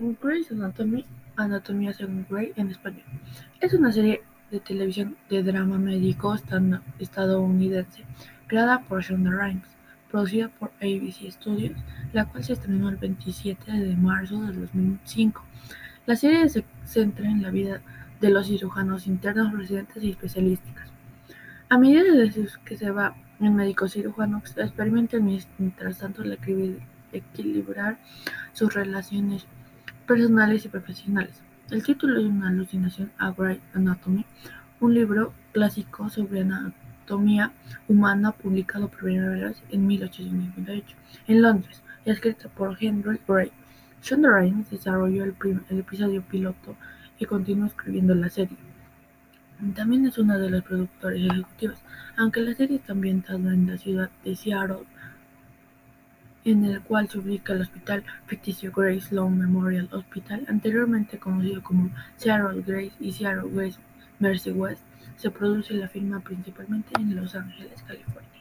Grey's Anatomy, Anatomía según Grey en español, es una serie de televisión de drama médico estadounidense creada por Shonda Rhimes, producida por ABC Studios, la cual se estrenó el 27 de marzo de 2005. La serie se centra en la vida de los cirujanos internos, residentes y especialistas. A medida que se va el médico cirujano experimenta mientras tanto el equilibrar sus relaciones personales y profesionales. El título es una alusión a Grey Anatomy, un libro clásico sobre anatomía humana publicado por primera vez en 1858 en Londres y escrito por Henry Gray. Shonda Rhimes desarrolló el, el episodio piloto y continuó escribiendo la serie. También es una de las productores ejecutivas, aunque la serie está ambientada en la ciudad de Seattle, en el cual se ubica el hospital ficticio Grace Sloan Memorial Hospital, anteriormente conocido como Seattle Grace y Seattle Grace Mercy West. Se produce la firma principalmente en Los Ángeles, California.